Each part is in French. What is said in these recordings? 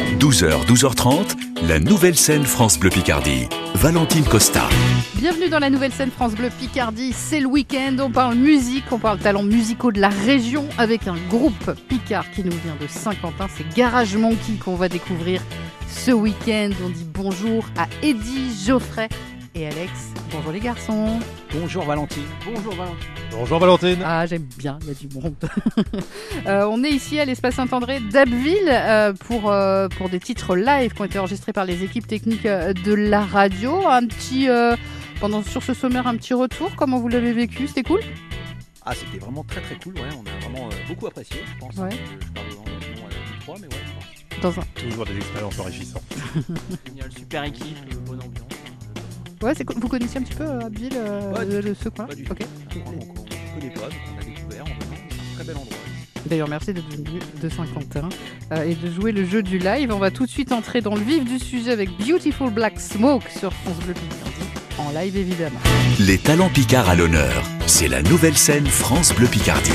12h, 12h30, la nouvelle scène France Bleu Picardie. Valentine Costa. Bienvenue dans la nouvelle scène France Bleu Picardie. C'est le week-end, on parle musique, on parle talents musicaux de la région avec un groupe Picard qui nous vient de Saint-Quentin. C'est Garage Monkey qu'on va découvrir ce week-end. On dit bonjour à Eddie, Geoffrey et Alex. Bonjour les garçons. Bonjour Valentine. Bonjour Valentine. Bonjour Valentine. Ah, j'aime bien, il y a du monde. Euh, on est ici à l'espace Saint-André d'Abbeville euh, pour, euh, pour des titres live qui ont été enregistrés par les équipes techniques de la radio. Un petit, euh, pendant, sur ce sommaire, un petit retour. Comment vous l'avez vécu? C'était cool? Ah, c'était vraiment très très cool. Ouais, on a vraiment euh, beaucoup apprécié, je pense. Ouais. Je, je parle dans le nom euh, 3, mais ouais, je pense. dans un... Toujours des expériences enrichissantes. Génial, super équipe, bonne ambiance. Ouais, c'est. Vous connaissiez un petit peu euh, Abbeville, euh, de ce coin Pas du tout. Ok. Vraiment, on ne connaît pas, donc on a découvert en venant. C'est un très bel endroit. D'ailleurs, merci d'être venu de Saint-Quentin euh, et de jouer le jeu du live. On va tout de suite entrer dans le vif du sujet avec Beautiful Black Smoke sur France Bleu Picardie, en live évidemment. Les talents Picard à l'honneur. C'est la nouvelle scène France Bleu Picardie.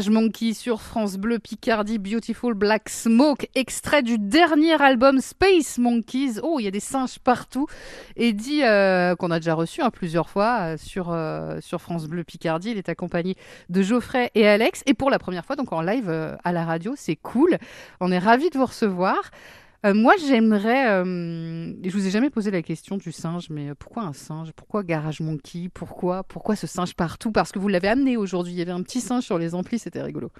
Monkey sur France Bleu Picardie Beautiful Black Smoke, extrait du dernier album Space Monkeys. Oh, il y a des singes partout. Eddie, euh, qu'on a déjà reçu hein, plusieurs fois euh, sur, euh, sur France Bleu Picardie, il est accompagné de Geoffrey et Alex. Et pour la première fois, donc en live euh, à la radio, c'est cool. On est ravis de vous recevoir. Euh, moi, j'aimerais. euh, je vous ai jamais posé la question du singe, mais euh, pourquoi un singe? Pourquoi Garage Monkey? Pourquoi Pourquoi ce singe partout? Parce que vous l'avez amené aujourd'hui. Il y avait un petit singe sur les amplis, c'était rigolo.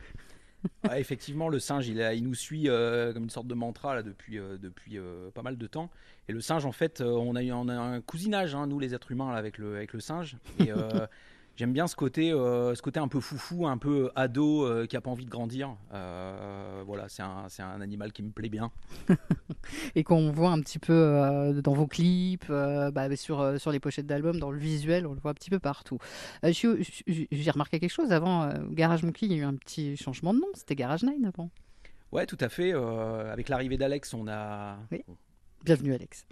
Ouais, effectivement, le singe, il, a- il nous suit euh, comme une sorte de mantra là, depuis, depuis pas mal de temps. Et le singe, en fait, on, a eu, on a un cousinage, hein, nous les êtres humains, là, avec, le, avec le singe. Et J'aime bien ce côté, euh, ce côté un peu foufou, un peu ado, euh, qui a pas envie de grandir. Euh, voilà, c'est un, un animal qui me plaît bien. Et qu'on voit un petit peu euh, dans vos clips, euh, bah, sur, euh, sur les pochettes d'albums, dans le visuel, on le voit un petit peu partout. Euh, J'ai remarqué quelque chose avant, euh, Garage Monkey, il y a eu un petit changement de nom, c'était Garage 9 avant. Ouais, tout à fait. euh, avec l'arrivée d'Alex, on a, Oui. Bienvenue Alex.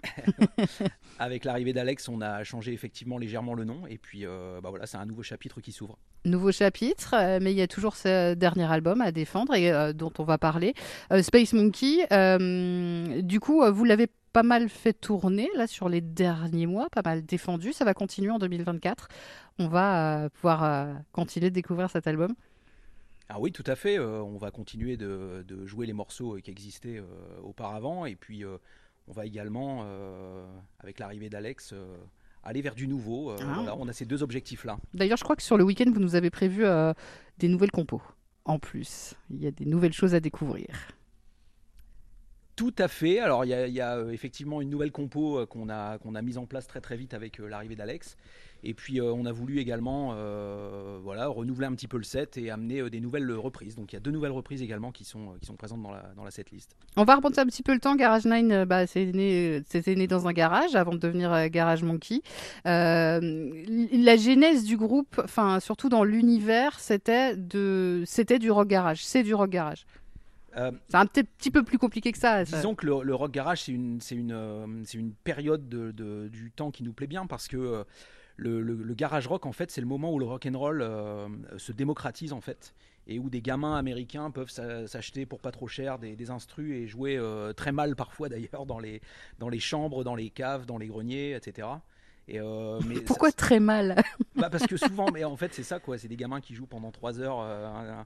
avec l'arrivée d'Alex, on a changé effectivement légèrement le nom. Et puis, euh, bah voilà, c'est un nouveau chapitre qui s'ouvre. Nouveau chapitre, euh, mais il y a toujours ce dernier album à défendre et euh, dont on va parler. Space Monkey, du coup, vous l'avez pas mal fait tourner là sur les derniers mois, pas mal défendu. Ça va continuer en 2024. On va pouvoir continuer de découvrir cet album. Ah oui, tout à fait. euh, on va continuer de, de jouer les morceaux qui existaient euh, auparavant. Et puis, euh, on va également, euh, avec l'arrivée d'Alex, euh, aller vers du nouveau. Euh, Ah. voilà, on a ces deux objectifs-là. D'ailleurs, je crois que sur le week-end, vous nous avez prévu des nouvelles compos. En plus, il y a des nouvelles choses à découvrir. Tout à fait. Alors, il y y a, effectivement une nouvelle compo qu'on a, qu'on a mise en place très très vite avec l'arrivée d'Alex. Et puis, euh, on a voulu également euh, voilà, renouveler un petit peu le set et amener euh, des nouvelles reprises. Donc, il y a deux nouvelles reprises également qui sont, qui sont présentes dans la, dans la setlist. On va remonter un petit peu le temps. Garage 9, euh, bah, c'est né, c'était né dans un garage avant de devenir Garage Monkey. La genèse du groupe, enfin surtout dans l'univers, c'était de, c'était du rock garage. C'est du rock garage. Euh, C'est un petit, peu plus compliqué que ça. ça. Disons que le, le rock garage, c'est une, c'est une, c'est une période de, de- du temps qui nous plaît bien parce que le, le- le garage rock, en fait, c'est le moment où le rock and roll euh, se démocratise en fait et où des gamins américains peuvent s'a- s'acheter pour pas trop cher des, des instrus et jouer euh, très mal parfois d'ailleurs dans les, dans les chambres, dans les caves, dans les greniers, etc. Et, euh, mais ça- Pourquoi très mal? Bah parce que souvent, mais en fait c'est ça quoi, c'est des gamins qui jouent pendant 3 heures euh,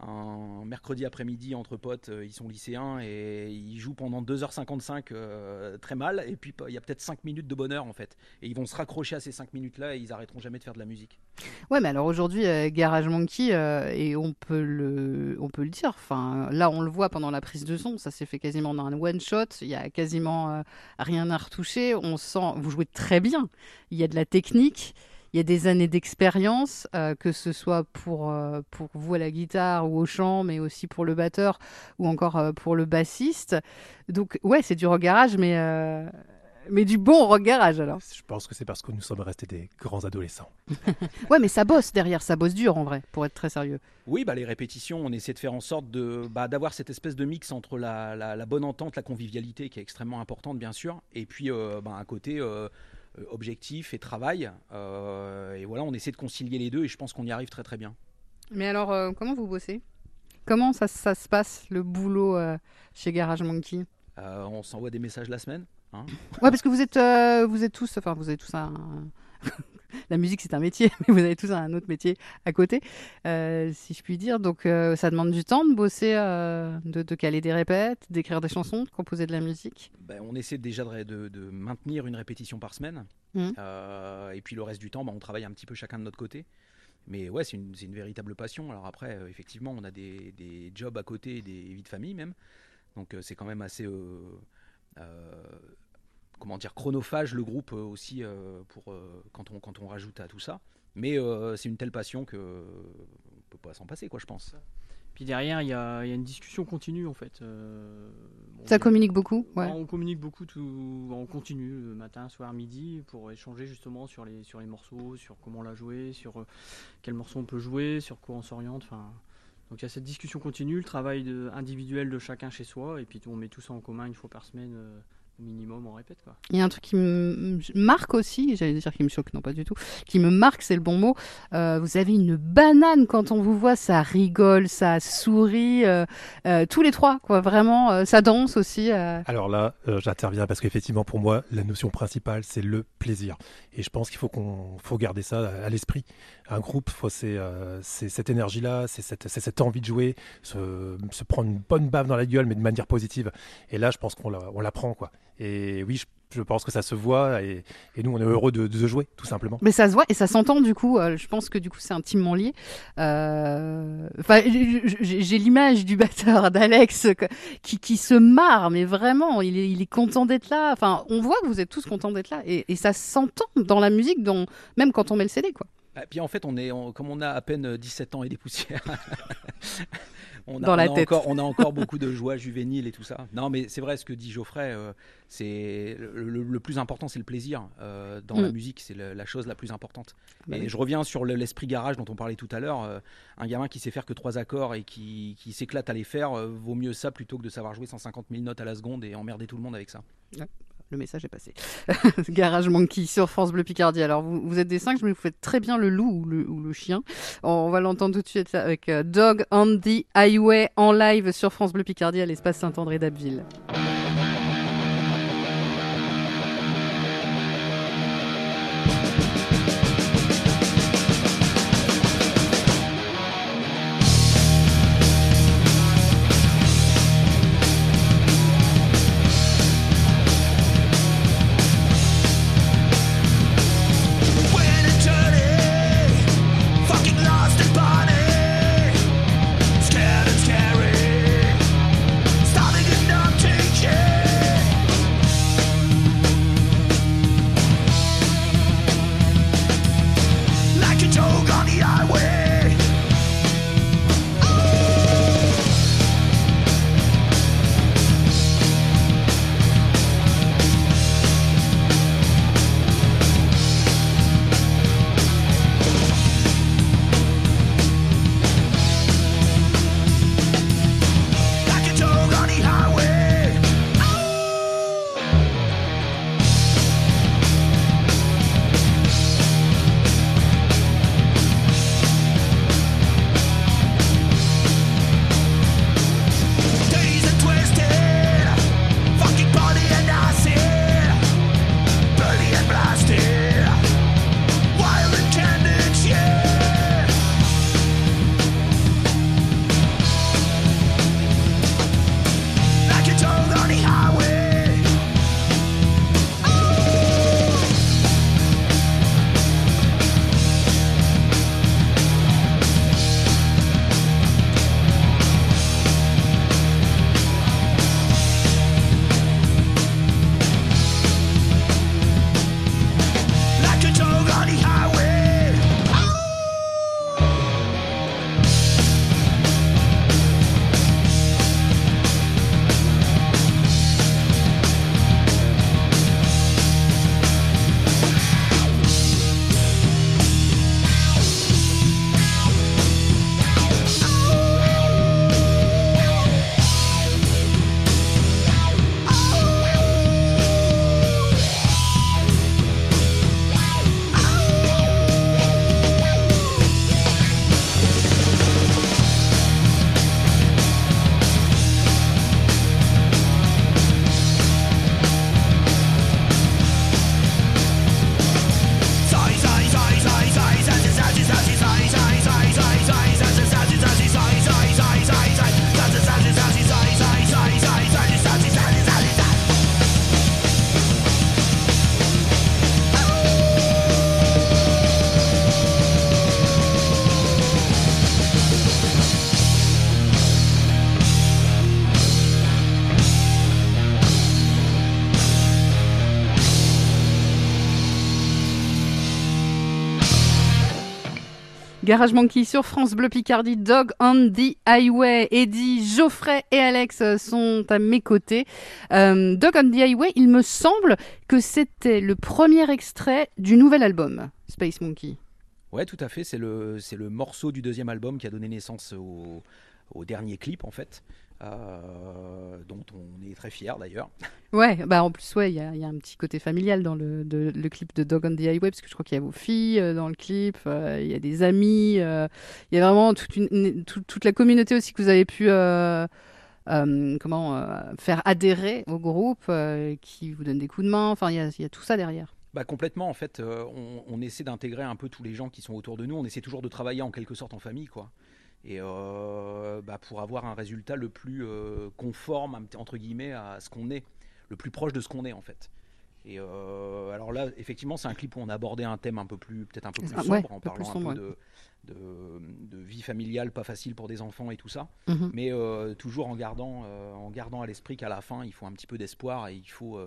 un, mercredi après-midi entre potes, euh, ils sont lycéens et ils jouent pendant 2h55 euh, très mal et puis il y a peut-être 5 minutes de bonheur en fait. Et ils vont se raccrocher à ces 5 minutes là et ils arrêteront jamais de faire de la musique. Ouais, mais alors aujourd'hui, euh, Garage Monkey, euh, et on peut le, on peut le dire. Enfin, là, on le voit pendant la prise de son, ça s'est fait quasiment dans un one shot. Il y a quasiment rien à retoucher. On sent, vous jouez très bien. Il y a de la technique. Il y a des années d'expérience, euh, que ce soit pour, euh, pour vous à la guitare ou au chant, mais aussi pour le batteur ou encore euh, pour le bassiste. Donc, ouais, c'est du rock garage, mais, euh, mais du bon rock garage alors. Je pense que c'est parce que nous sommes restés des grands adolescents. Ouais, mais ça bosse derrière, ça bosse dur en vrai, pour être très sérieux. Oui, bah, les répétitions, on essaie de faire en sorte de, bah, d'avoir cette espèce de mix entre la, la- la bonne entente, la convivialité qui est extrêmement importante bien sûr, et puis euh, bah, un côté objectif et travail. Euh, et voilà, on essaie de concilier les deux et je pense qu'on y arrive très très bien. Mais alors, euh, comment vous bossez? Comment ça, ça se passe, le boulot euh, chez Garage Monkey? Euh, on s'envoie des messages la semaine. hein. Ouais, parce que vous êtes, euh, vous êtes tous, enfin, vous avez tous un... La musique, c'est un métier, mais vous avez tous un autre métier à côté, euh, si je puis dire. Donc, euh, ça demande du temps de bosser, euh, de, de caler des répètes, d'écrire des chansons, de composer de la musique. Ben, on essaie déjà de, de- de maintenir une répétition par semaine. Euh, et puis le reste du temps, ben, on travaille un petit peu chacun de notre côté. Mais ouais, c'est une, véritable passion. Alors après, effectivement, on a des, des jobs à côté, des vies de famille même. Donc c'est quand même assez, comment dire, chronophage le groupe euh, aussi euh, pour euh, quand on quand on rajoute à tout ça. Mais euh, c'est une telle passion que euh, on peut pas s'en passer, quoi, je pense. Puis derrière, il y a, il y a une discussion continue en fait. Euh, bon, Ça communique beaucoup, ouais. On communique beaucoup tout, en continu, le matin, soir, midi, pour échanger justement sur les, sur les morceaux, sur comment la jouer, sur euh, quel morceau on peut jouer, sur quoi on s'oriente. Enfin, donc il y a cette discussion continue, le travail de- individuel de chacun chez soi, et puis on met tout ça en commun une fois par semaine euh, minimum, on répète quoi. Il y a un truc qui me marque aussi, j'allais dire qui me choque, non pas du tout, qui me marque, c'est le bon mot. Euh, vous avez une banane quand on vous voit, ça rigole, ça sourit, euh, euh, tous les trois, quoi, vraiment, euh, ça danse aussi. euh. Alors là, euh, j'interviens parce qu'effectivement, pour moi, la notion principale, c'est le plaisir. Et je pense qu'il faut qu'on faut garder ça à, l'esprit. Un groupe, c'est euh, c'est cette énergie-là, c'est cette, cette envie de jouer, se, se prendre une bonne baffe dans la gueule, mais de manière positive. Et là, je pense qu'on la- on l'apprend, quoi. Et oui, je, je pense que ça se voit, et, et nous, on est heureux de, de jouer, tout simplement. Mais ça se voit et ça s'entend du coup. euh, je pense que du coup c'est intimement lié. Euh, Enfin, j'ai l'image du batteur d'Alex qui, qui se marre, mais vraiment, il est, il est content d'être là. Enfin, on voit que vous êtes tous contents d'être là et, et ça s'entend dans la musique, dans, même quand on met le CD, quoi. Et puis en fait, on est, on- comme on a à peine 17 ans et des poussières, on, a, Dans la on a tête. encore, on a encore beaucoup de joie juvénile et tout ça. Non, mais c'est vrai ce que dit Geoffrey. euh, c'est le, le- le plus important, c'est le plaisir euh, dans la Mm. musique. C'est la chose la plus importante. Bah et oui. je reviens sur le- l'esprit garage dont on parlait tout à l'heure. euh, un gamin qui sait faire que trois accords et qui, qui s'éclate à les faire, vaut mieux ça plutôt que de savoir jouer 150 000 notes à la seconde et emmerder tout le monde avec ça. Le message est passé. Garage Monkey sur France Bleu Picardie. Alors, vous, êtes des cinq, mais vous faites très bien le loup ou le, ou le chien. On va l'entendre tout de suite avec euh, Dog on the Highway en live sur France Bleu Picardie à l'espace Saint-André d'Abbeville. Garage Monkey sur France Bleu Picardie, Dog on the Highway. Eddie, Geoffrey et Alex sont à mes côtés. Euh, Dog on the Highway, il me semble que c'était le premier extrait du nouvel album, Space Monkey. Ouais, tout à fait. C'est le, c'est le morceau du deuxième album qui a donné naissance au, au dernier clip, en fait, euh, dont on est très fier d'ailleurs. Ouais, bah en plus, ouais, il y, a il y a un petit côté familial dans le, de- le clip de Dog on the Highway, parce que je crois qu'il y a vos filles euh, dans le clip, euh, il y a des amis, il y a vraiment toute, une, une- tout- toute la communauté aussi que vous avez pu comment, faire adhérer au groupe, qui vous donne des coups de main, enfin, il y a, il y a tout ça derrière. Bah, complètement, en fait, euh, on, on essaie d'intégrer un peu tous les gens qui sont autour de nous. On essaie toujours de travailler en quelque sorte en famille, quoi. Et euh, bah, pour avoir un résultat le plus euh, conforme, entre guillemets, à ce qu'on est, le plus proche de ce qu'on est, en fait. Et euh, alors là, effectivement, c'est un clip où on a abordé un thème un peu plus, peut-être un peu plus Ah, sombre, ouais, en un peu parlant un peu de, de, de vie familiale pas facile pour des enfants et tout ça. Mhm. Mais toujours en gardant, en gardant à l'esprit qu'à la fin, il faut un petit peu d'espoir et il faut,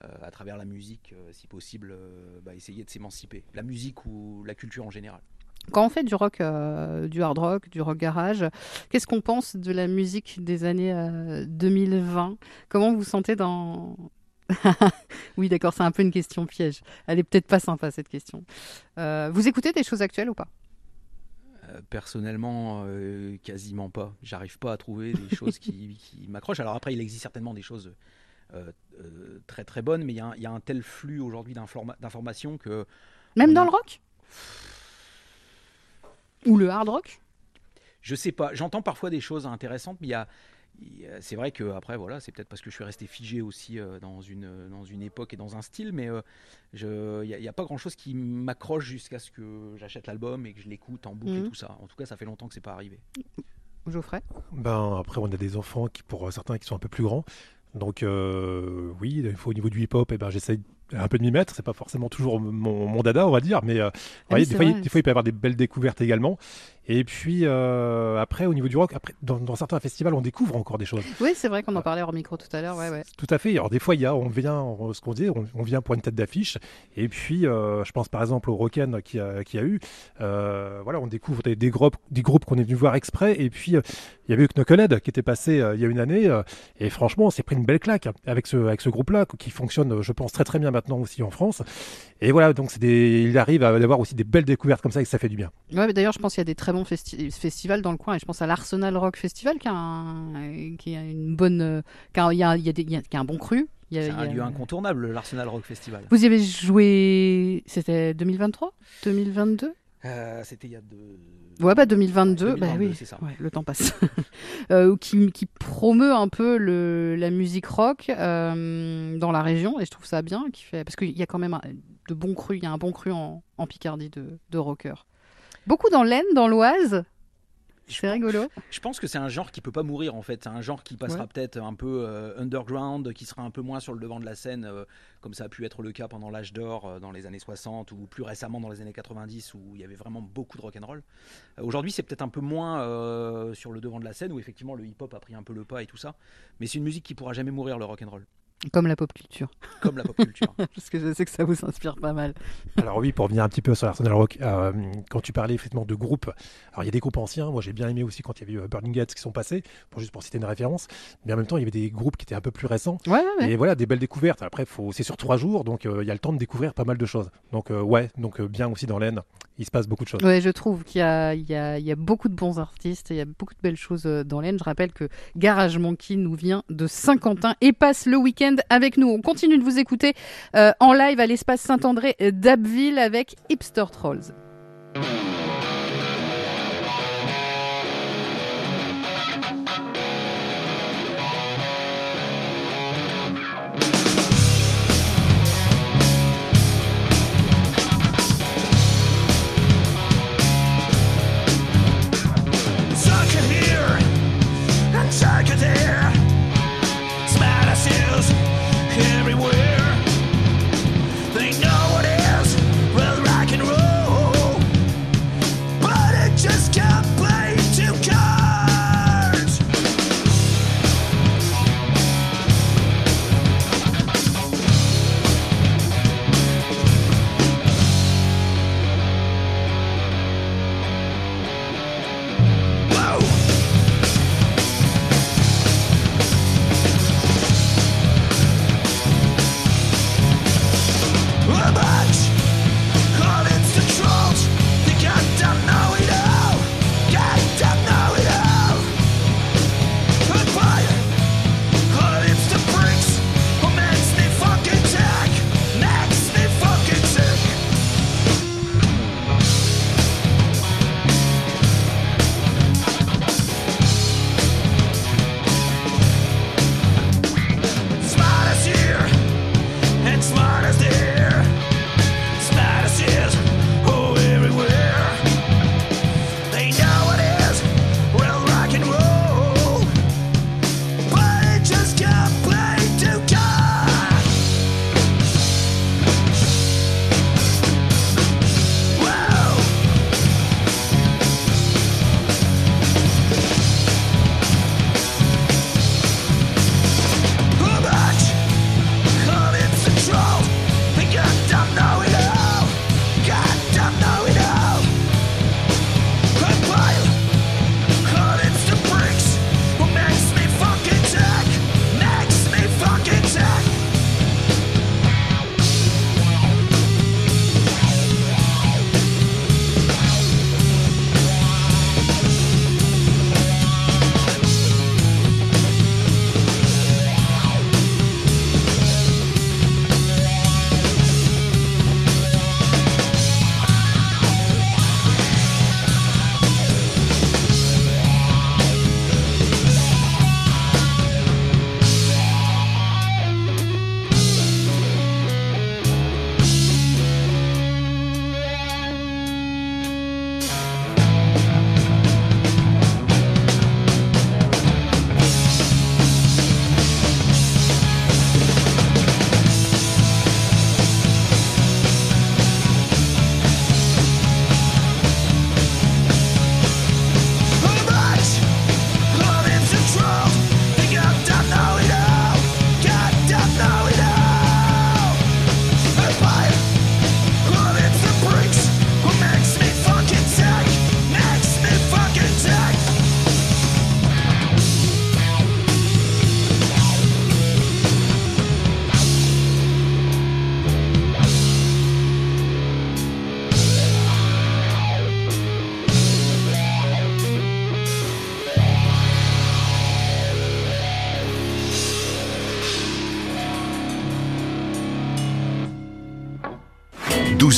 à travers la musique, si possible, bah, essayer de s'émanciper. La musique ou la culture en général. Quand on fait du rock, euh, du hard rock, du rock garage, qu'est-ce qu'on pense de la musique des années euh, 2020 Comment vous sentez dans... oui, d'accord, c'est un peu une question piège. Elle est peut-être pas sympa cette question. Euh, vous écoutez des choses actuelles ou pas? Euh, personnellement, euh, quasiment pas. J'arrive pas à trouver des choses qui, qui m'accrochent. Alors après, il existe certainement des choses euh, euh, très très bonnes, mais il y, a un- il y a un tel flux aujourd'hui d'informa- d'informations que Même dans a- le rock? Ou le hard rock? Je sais pas. J'entends parfois des choses intéressantes, mais il y a c'est vrai que après voilà, c'est peut-être parce que je suis resté figé aussi euh, dans une dans une époque et dans un style, mais euh, je il y, a- pas grand chose qui m'accroche jusqu'à ce que j'achète l'album et que je l'écoute en boucle Mhm. et tout ça. En tout cas, ça fait longtemps que c'est pas arrivé. Geoffrey? Ben, après, on a des enfants qui, pour certains, qui sont un peu plus grands. Donc, euh, oui, il faut, au niveau du hip-hop, eh ben, j'essaye un peu de m'y mettre. C'est pas forcément toujours mon, mon dada, on va dire, mais euh, Ah fois, il- des fois, il peut y avoir des belles découvertes également. Et puis, euh, après, au niveau du rock, après, dans, dans certains festivals, on découvre encore des choses. Oui, c'est vrai qu'on en parlait hors micro tout à l'heure. Ouais, ouais. Tout à fait. Alors des fois, il y a, on vient, on- ce qu'on dit, on, on vient pour une tête d'affiche. Et puis, euh, je pense par exemple au Rocken qui a, qui a eu. euh, voilà, on découvre des, des groupes, des groupes qu'on est venu voir exprès. Et puis, euh, il y avait eu Knucklehead qui était passé euh, il y a une année. euh, et franchement, on s'est pris une belle claque avec ce, avec ce groupe-là qui fonctionne, euh, je pense, très très bien maintenant aussi en France. Et voilà, donc c'est des, il arrive à avoir aussi des belles découvertes comme ça et que ça fait du bien. Ouais, mais d'ailleurs, je pense qu'il y a des très bons festi- festivals dans le coin. Et je pense à l'Arsenal Rock Festival qui a, un, qui a une bonne. euh, qui a- il y a, y a des- qui un bon cru. Il y a- C'est un lieu incontournable, l'Arsenal Rock Festival. Vous y avez joué. C'était 2023 2022 Euh, C'était il y a deux. Ouais, bah 2022, bah 2022, oui, c'est ça. ouais, le temps passe. Euh, qui, qui promeut un peu le, la musique rock euh, dans la région, et je trouve ça bien, qui fait, parce qu'il y a quand même un- de bons crus, il y a un bon cru en, en Picardie de, de rockers. Beaucoup dans l'Aisne, dans l'Oise, c'est rigolo. Je pense que c'est un genre qui peut pas mourir en fait. C'est un genre qui passera Ouais. peut-être un peu euh, underground, qui sera un peu moins sur le devant de la scène, euh, comme ça a pu être le cas pendant l'âge d'or euh, dans les années 60 ou plus récemment dans les années 90 où il y avait vraiment beaucoup de rock'n'roll. Aujourd'hui, c'est peut-être un peu moins sur le devant de la scène où effectivement le hip-hop a pris un peu le pas et tout ça. Mais c'est une musique qui pourra jamais mourir le rock'n'roll, Comme la pop culture, comme la pop culture. parce que je sais que ça vous inspire pas mal. Alors oui, pour revenir un petit peu sur l'Arsenal Rock, euh, quand tu parlais effectivement de groupes, alors il y a des groupes anciens, moi j'ai bien aimé aussi quand il y avait eu euh, Burning Gates qui sont passés, pour juste pour citer une référence, mais en même temps il y avait des groupes qui étaient un peu plus récents, Ouais, ouais, ouais. et voilà, des belles découvertes. Après, faut, c'est sur trois jours, donc euh, il y a le temps de découvrir pas mal de choses. Donc euh, ouais, donc euh, bien aussi dans l'Aisne, il se passe beaucoup de choses. Ouais, je trouve qu'il y a, il y, a, il y a beaucoup de bons artistes, il y a beaucoup de belles choses dans l'Aisne. Je rappelle que Garage Monkey nous vient de Saint-Quentin et passe le week-end avec nous. On continue de vous écouter euh, en live à l'espace Saint-André euh, d'Abbeville avec Hipster Trolls.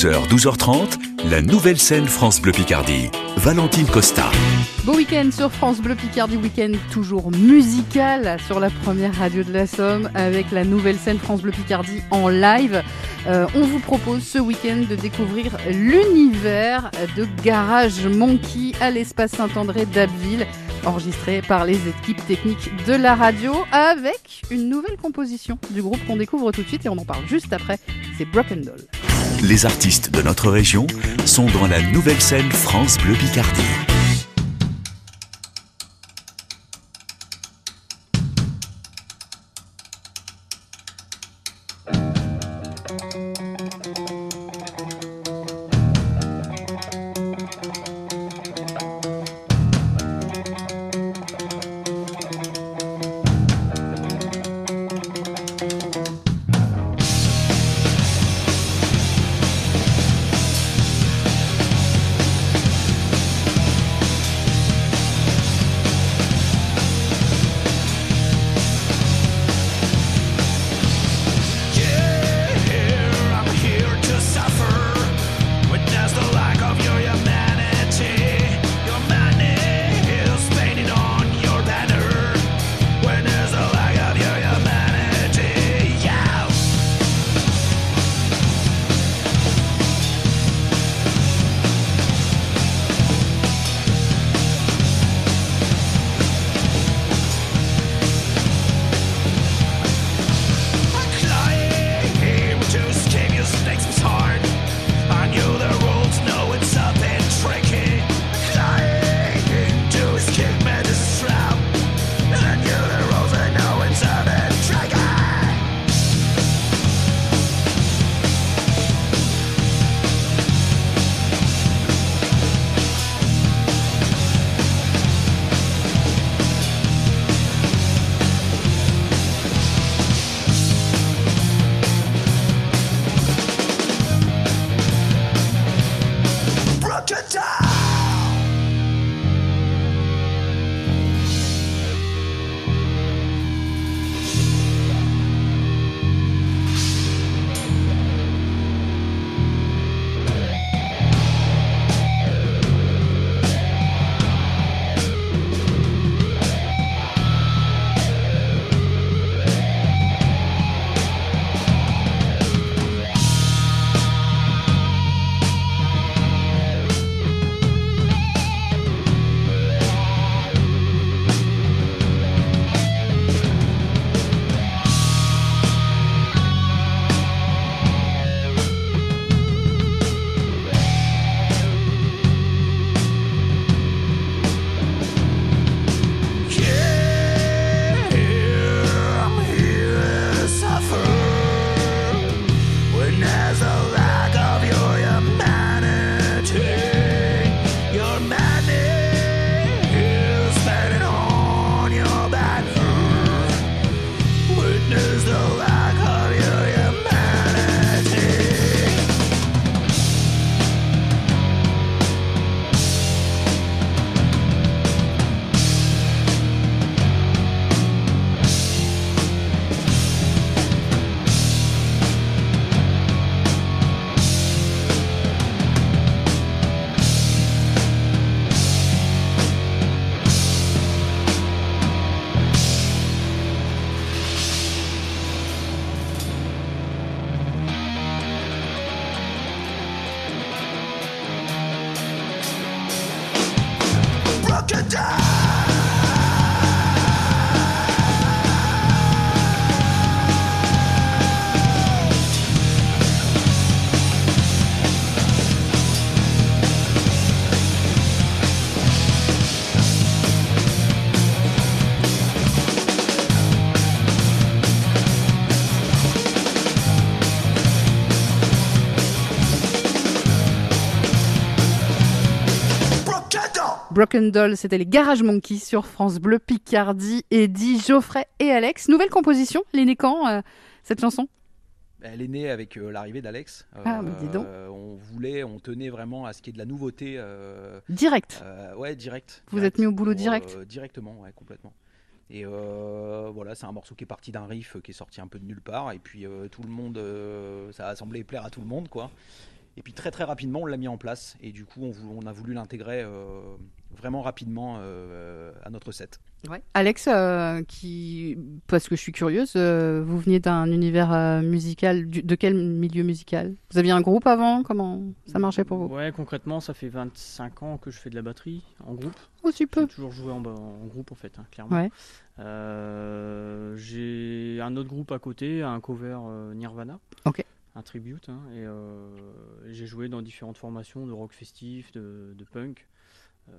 12h, 12h30, la nouvelle scène France Bleu Picardie. Valentine Costa. Beau week-end sur France Bleu Picardie, week-end toujours musical sur la première radio de la Somme avec la nouvelle scène France Bleu Picardie en live. Euh, on vous propose ce week-end de découvrir l'univers de Garage Monkey à l'espace Saint-André d'Abbeville, enregistré par les équipes techniques de la radio avec une nouvelle composition du groupe qu'on découvre tout de suite et on en parle juste après. C'est Broken Doll. Les artistes de notre région sont dans la nouvelle scène France Bleu Picardie. C'était les Garage Monkeys sur France Bleu Picardie, Eddie, Geoffrey et Alex. Nouvelle composition, l'aîné quand euh, cette chanson? Elle est née avec euh, l'arrivée d'Alex. Ah, bah, dis donc. on voulait, on tenait vraiment à ce qu'il y ait de la nouveauté. euh, Direct. euh, ouais, direct. Vous direct, êtes mis au boulot pour, direct euh, Directement, ouais, complètement. Et euh, voilà, c'est un morceau qui est parti d'un riff euh, qui est sorti un peu de nulle part. Et puis euh, tout le monde, euh, ça a semblé plaire à tout le monde, quoi. Et puis très très rapidement, on l'a mis en place. Et du coup, on, vou- on a voulu l'intégrer euh, vraiment rapidement euh, à notre set. Ouais. Alex, euh, qui, parce que je suis curieuse, euh, vous veniez d'un univers euh, musical, du- de quel milieu musical? Vous aviez un groupe avant? Comment ça marchait pour vous? Ouais, concrètement, ça fait 25 ans que je fais de la batterie en groupe. Aussi peu. J'ai toujours joué en, en groupe en fait, hein, clairement. Ouais. Euh, j'ai un autre groupe à côté, un cover euh, Nirvana. Un tribute. hein, et euh, j'ai joué dans différentes formations de rock festif, de, de punk. Euh,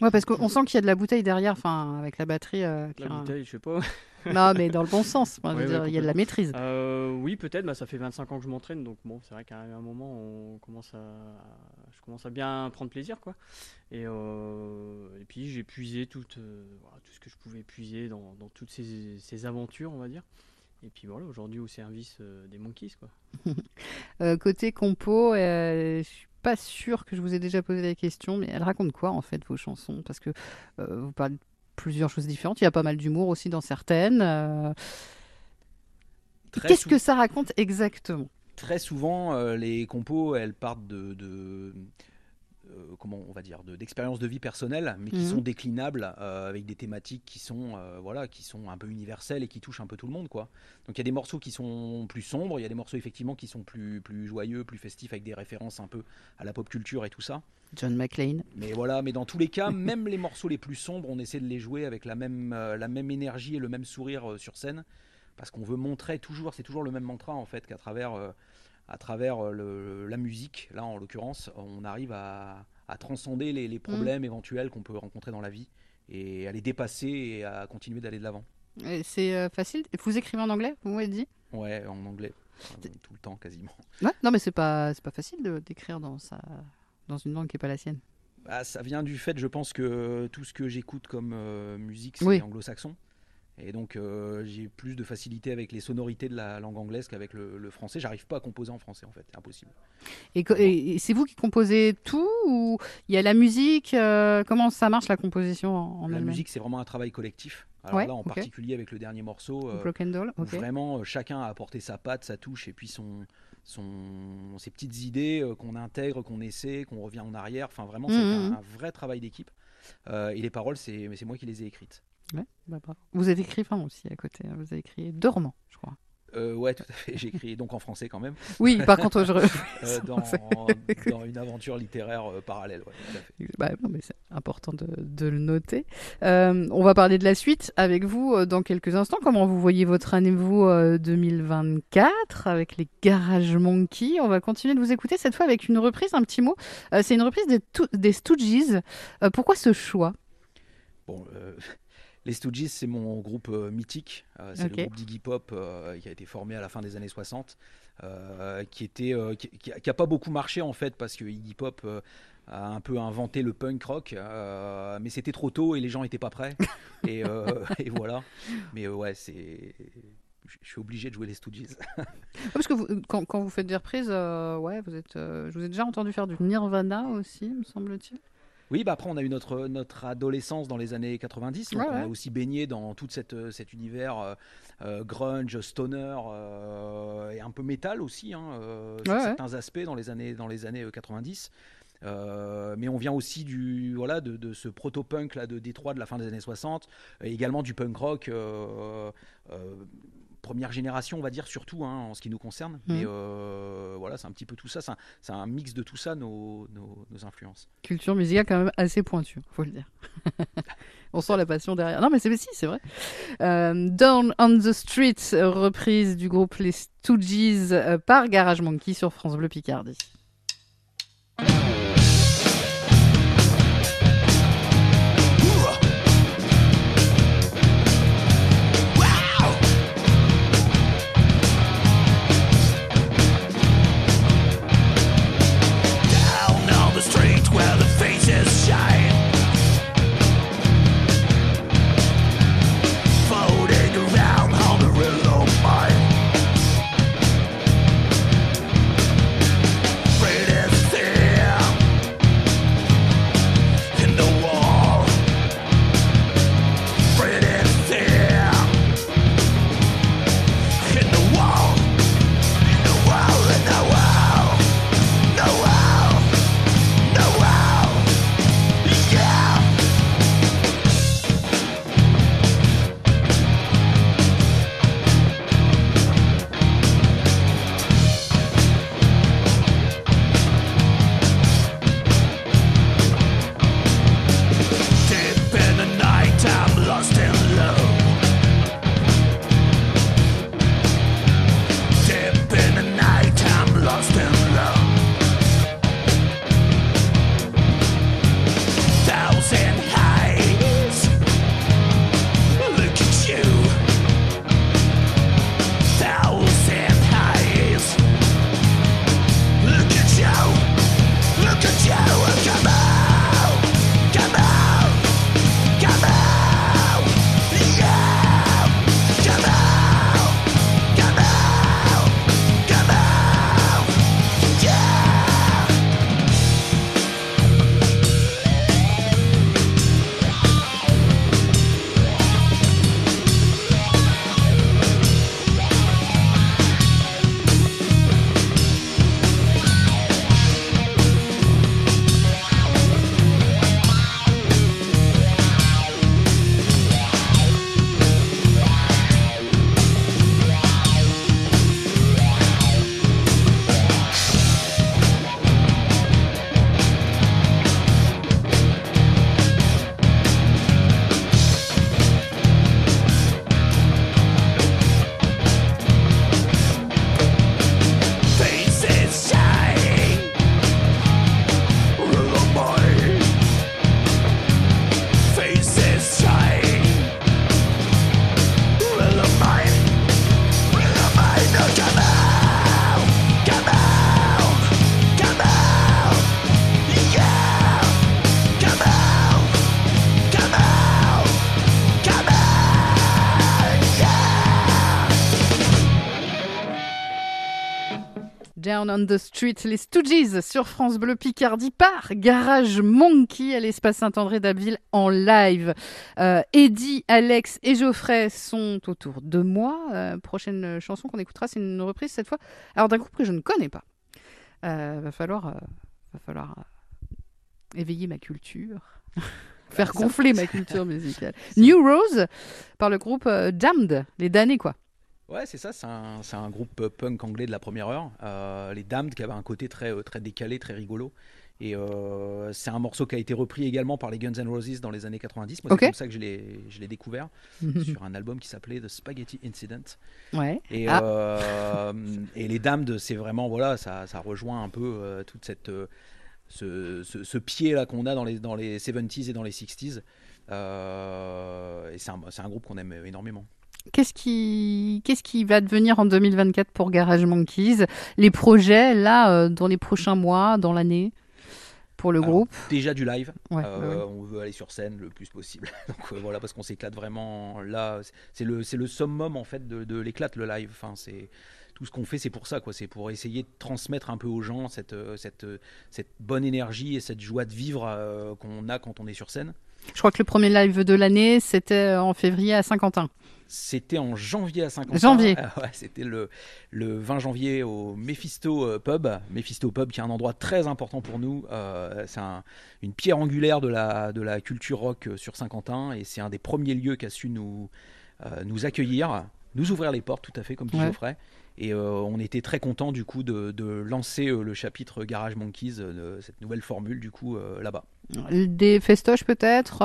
Ouais, parce qu'on sent qu'il y a de la bouteille derrière, enfin, avec la batterie. euh, La a bouteille, je sais pas. Non, mais dans le bon sens. Enfin, je veux Ouais, ouais, dire, il y a de la maîtrise. Euh, oui, peut-être. Bah, ça fait 25 ans que je m'entraîne, donc bon, c'est vrai qu'à un moment, on commence à, je commence à bien prendre plaisir, quoi. Et, euh, et puis j'ai puisé tout, tout ce que je pouvais puiser dans, dans toutes ces, ces aventures, on va dire. Et puis voilà, aujourd'hui au service euh, des Monkeys, quoi. Euh, côté compo, euh, je suis pas sûre que je vous ai déjà posé la question, mais elle raconte quoi en fait vos chansons? Parce que euh, vous parlez de plusieurs choses différentes. Il y a pas mal d'humour aussi dans certaines. euh, Qu'est-ce sou- que ça raconte exactement? Très souvent, euh, les compos, elles partent de, de- euh, comment on va dire, de- d'expériences de vie personnelles, mais qui Mhm. sont déclinables euh, avec des thématiques qui sont, euh, voilà, qui sont un peu universelles et qui touchent un peu tout le monde, quoi. Donc il y a des morceaux qui sont plus sombres, il y a des morceaux effectivement qui sont plus, plus joyeux, plus festifs, avec des références un peu à la pop culture et tout ça. John McClane. Mais voilà, mais dans tous les cas, même les morceaux les plus sombres, on essaie de les jouer avec la même, la même énergie et le même sourire sur scène, parce qu'on veut montrer toujours, c'est toujours le même mantra en fait, qu'à travers, à travers euh, le- la musique, là en l'occurrence, on arrive à, à transcender les, les problèmes éventuels qu'on peut rencontrer dans la vie et à les dépasser et à continuer d'aller de l'avant. C'est euh, facile. Vous écrivez en anglais Vous m'avez dit Ouais, en anglais, tout le temps quasiment. Ouais. Non, mais c'est pas pas facile d'écrire dans sa dans une langue qui est pas la sienne. Bah, ça vient du fait, je pense, que tout ce que j'écoute comme euh, musique, c'est Oui. anglo-saxon. Et donc, euh, j'ai plus de facilité avec les sonorités de la langue anglaise qu'avec le, le français. J'arrive pas à composer en français, en fait. C'est impossible. Et, c'est vous qui composez tout ou il y a la musique euh, Comment ça marche la composition en, en la musique, c'est vraiment un travail collectif. Alors Ouais, là, en particulier avec le dernier morceau, euh, Broken Doll, où ok. vraiment euh, chacun a apporté sa patte, sa touche, et puis son, son, ses petites idées qu'on intègre, qu'on essaie, qu'on revient en arrière. Enfin, vraiment, c'est Mhm. un, un vrai travail d'équipe. Euh, et les paroles, c'est moi qui les ai écrites. Ouais, bah, bravo. Vous êtes écrivain aussi à côté. hein. Vous avez écrit deux romans, je crois. Euh, ouais, tout à fait. J'ai écrit donc en français quand même. Oui, par contre, je. Euh, dans, dans une aventure littéraire euh, parallèle. ouais, tout à fait. Bah, non, mais c'est important de, de le noter. Euh, on va parler de la suite avec vous euh, dans quelques instants. Comment vous voyez votre année, vous, euh, 2024, avec les Garage Monkey On va continuer de vous écouter, cette fois avec une reprise, un petit mot. Euh, c'est une reprise des, des Stooges. Euh, pourquoi ce choix? Bon, euh, les Stooges, c'est mon groupe euh, mythique. Euh, c'est le groupe d'Iggy Pop euh, qui a été formé à la fin des années 60, euh, qui était, qui, qui a, qui a pas beaucoup marché en fait parce que Iggy Pop a un peu inventé le punk rock, euh, mais c'était trop tôt et les gens étaient pas prêts. et, euh, et voilà. Mais ouais, c'est, je suis obligé de jouer les Stooges. Ah, Parce que vous- quand, quand vous faites des reprises, euh, ouais, vous êtes, je vous ai déjà entendu faire du Nirvana aussi, me semble-t-il. Oui, bah après on a eu notre, notre adolescence dans les années 90, donc Ouais, on ouais. a aussi baigné dans tout cette, cet univers euh, euh, grunge, stoner euh, et un peu métal aussi, hein, euh, Ouais, certains aspects dans les années, dans les années euh, 90. Euh, mais on vient aussi du voilà de, de ce proto-punk là de Détroit de la fin des années 60, et également du punk rock. euh, euh, Première génération, on va dire surtout hein, en ce qui nous concerne. Mais Mhm. euh, voilà, c'est un petit peu tout ça. C'est un, mix de tout ça, nos, nos- nos influences. Culture musicale quand même assez pointue, faut le dire. On sent la passion derrière. Non, mais c'est si, c'est vrai. Euh, Down on the Street, reprise du groupe Les Stooges euh, par Garage Monkey sur France Bleu Picardie. Down on the Street, les Stooges sur France Bleu Picardie par Garage Monkey à l'espace Saint-André d'Abbeville en live. Euh, Eddie, Alex et Geoffrey sont autour de moi. Euh, prochaine chanson qu'on écoutera, c'est une reprise cette fois. Alors d'un groupe que je ne connais pas. Euh, va falloir, euh, va falloir éveiller ma culture. Faire gonfler ma culture musicale. New Rose par le groupe Damned, les damnés quoi. Ouais, c'est ça, c'est un, groupe punk anglais de la première heure. Euh, les Damned qui avaient un côté très, euh, très décalé, très rigolo. Et euh, c'est un morceau qui a été repris également par les Guns N' Roses dans les années 90. Moi, Ok. c'est comme ça que je l'ai découvert sur un album qui s'appelait The Spaghetti Incident. Ouais. Et, Ah. euh, et les Damned, c'est vraiment, voilà, ça, ça rejoint un peu toute cette. ce, ce- ce pied-là qu'on a dans les, dans les 70s et dans les 60s. Euh, et c'est un, c'est un groupe qu'on aime énormément. Qu'est-ce qui, qu'est-ce qui va devenir en 2024 pour Garage Monkeys? Les projets, là, euh, dans les prochains mois, dans l'année, pour le Alors, groupe? Déjà du live. Ouais, Euh, ouais. On veut aller sur scène le plus possible. Donc euh, voilà, parce qu'on s'éclate vraiment là. C'est le, c'est le summum en fait de, de l'éclate le live. Enfin, c'est tout ce qu'on fait, c'est pour ça quoi. C'est pour essayer de transmettre un peu aux gens cette, cette, cette bonne énergie et cette joie de vivre euh, qu'on a quand on est sur scène. Je crois que le premier live de l'année, c'était en février à Saint-Quentin. C'était en janvier à 50 Janvier. ouais, c'était le, le 20 janvier au Mephisto euh, Pub. Mephisto Pub, qui est un endroit très important pour nous. Euh, c'est un- une pierre angulaire de la, de la culture rock euh, sur Saint-Quentin. Et c'est un des premiers lieux qui a su nous, euh, nous accueillir, nous ouvrir les portes, tout à fait, comme dit Ouais. Geoffrey. Et euh, on était très content du coup de, de lancer euh, le chapitre Garage Monkeys, euh, cette nouvelle formule du coup là-bas. Des festoches peut-être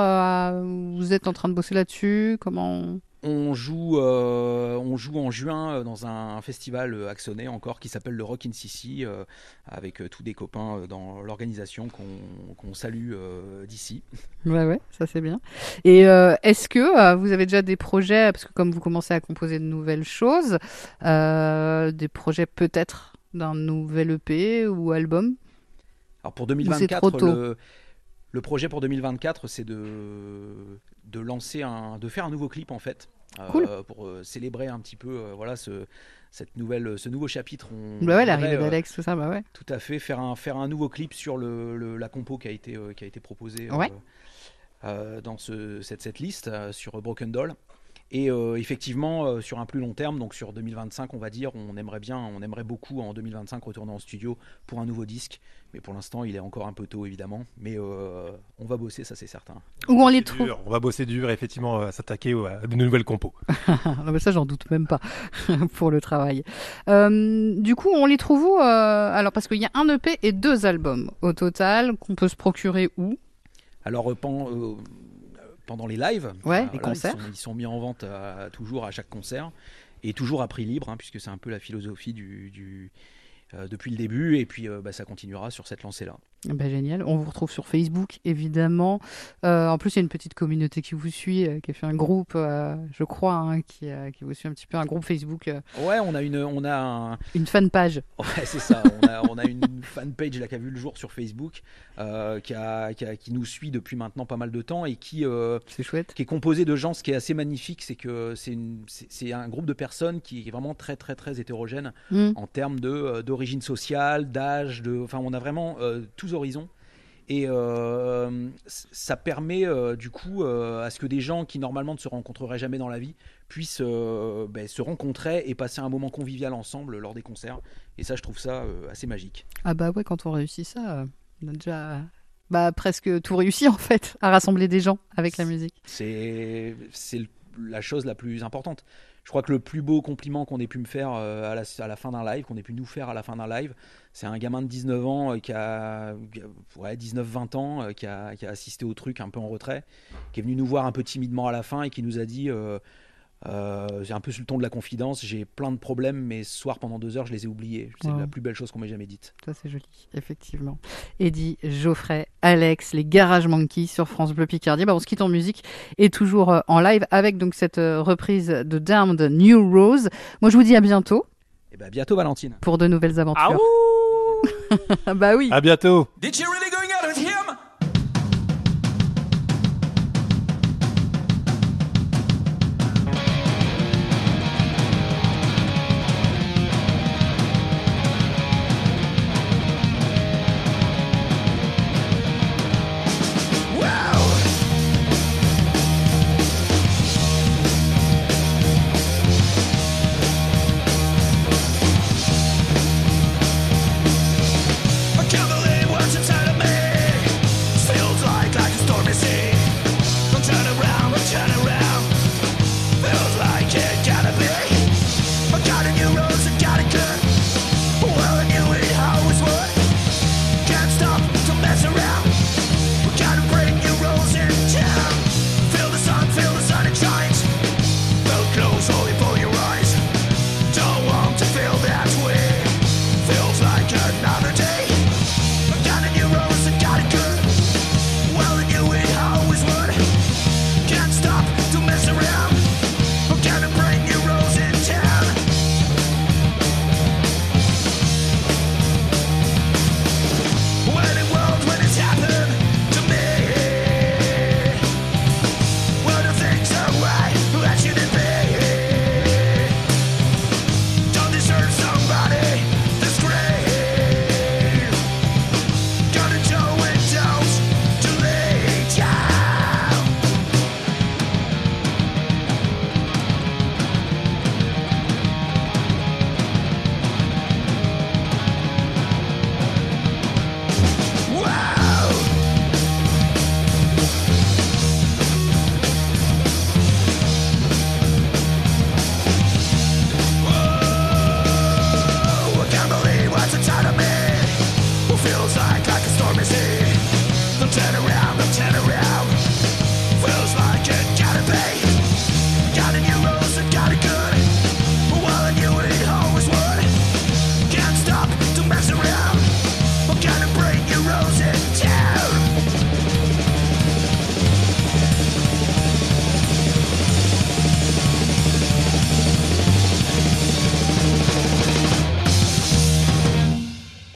Vous êtes en train de bosser là-dessus Comment On joue, euh, on joue en juin dans un festival axonais encore qui s'appelle le Rock in Sissi euh, avec euh, tous des copains dans l'organisation qu'on qu'on salue d'ici. Ouais, ouais, ça c'est bien. Et est-ce que vous avez déjà des projets, parce que comme vous commencez à composer de nouvelles choses, euh, des projets peut-être d'un nouvel EP ou album Alors pour c'est 2024, trop tôt le, le projet pour 2024, c'est de, de lancer un, de faire un nouveau clip en fait, euh, pour euh, célébrer un petit peu, euh, voilà ce, cette nouvelle, ce nouveau chapitre. On Bah ouais, l'arrivée d'Alex, tout ça, bah ouais. Tout à fait, faire un, faire un nouveau clip sur le, le- la compo qui a été, qui a été proposée Ouais. dans ce, cette, cette liste sur Broken Doll. Et euh, effectivement, euh, sur un plus long terme, donc sur 2025, on va dire, on aimerait bien, on aimerait beaucoup en 2025 retourner en studio pour un nouveau disque. Mais pour l'instant, il est encore un peu tôt, évidemment. Mais euh, on va bosser, ça c'est certain. Où on les trouve dur, On va bosser dur, effectivement, à s'attaquer à de nouvelles compos. Non, mais ça, j'en doute même pas pour le travail. Euh, du coup, on les trouve où euh, Alors, parce qu'il y a un EP et deux albums au total qu'on peut se procurer où? Alors, euh, pen- euh, pendant les lives, Ouais, euh, les là, concerts. Ils, sont, ils sont mis en vente à- toujours à chaque concert et toujours à prix libre, hein, puisque c'est un peu la philosophie du, du- euh, depuis le début. Et puis, euh, bah, ça continuera sur cette lancée-là. Bah, génial. On vous retrouve sur Facebook, évidemment. Euh, en plus, il y a une petite communauté qui vous suit, euh, qui a fait un groupe, euh, je crois, hein, qui, qui vous suit un petit peu, un groupe Facebook, Ouais, on a une, on a un, une fan page. Ouais, c'est ça. On a, on a une fanpage là, qui a vu le jour sur Facebook, qui, a, qui, a- qui nous suit depuis maintenant pas mal de temps et qui, C'est chouette. qui est composé de gens. Ce qui est assez magnifique, c'est que c'est une- c'est c'est un groupe de personnes qui est vraiment très, très, très hétérogène Mm. en termes de, d'origine sociale, d'âge, de, enfin, on a vraiment euh, tous horizons. Et euh, ça permet euh, du coup euh, à ce que des gens qui normalement ne se rencontreraient jamais dans la vie puissent ben, se rencontrer et passer un moment convivial ensemble lors des concerts. Et ça, je trouve ça assez magique. Ah bah ouais, quand on réussit ça, on a déjà bah, presque tout réussi, en fait, à rassembler des gens avec la musique. C'est la chose la plus importante. Je crois que le plus beau compliment qu'on ait pu me faire à, la, à la fin d'un live, qu'on ait pu nous faire à la fin d'un live, c'est un gamin de 19 ans euh, qui a, ouais, 19-20 ans, euh, qui, a, qui a assisté au truc un peu en retrait, qui est venu nous voir un peu timidement à la fin et qui nous a dit euh, euh, J'ai un peu sur le ton de la confidence, j'ai plein de problèmes, mais ce soir pendant deux heures, je les ai oubliés. C'est Wow. la plus belle chose qu'on m'ait jamais dite. Ça, c'est joli, effectivement. Eddie, Geoffrey, Alex, les Garage Monkeys sur France Bleu Picardie. Bah, on se quitte en musique et toujours euh, en live avec donc cette euh, reprise de Damned New Rose. Moi, je vous dis à bientôt Et bien, bientôt, Valentine. pour de nouvelles aventures. Bah oui. À bientôt